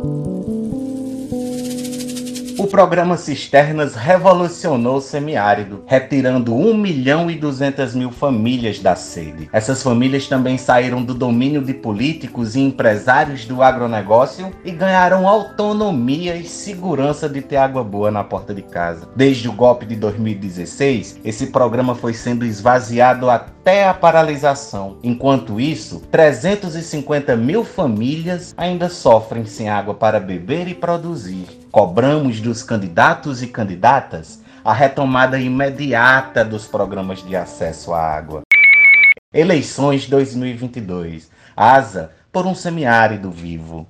Thank you. Programa Cisternas revolucionou o semiárido, retirando 1 milhão e 200 mil famílias da sede. Essas famílias também saíram do domínio de políticos e empresários do agronegócio e ganharam autonomia e segurança de ter água boa na porta de casa. Desde o golpe de 2016, esse programa foi sendo esvaziado até a paralisação. Enquanto isso, 350 mil famílias ainda sofrem sem água para beber e produzir. Cobramos dos candidatos e candidatas a retomada imediata dos programas de acesso à água. Eleições 2022. Asa por um semiárido vivo.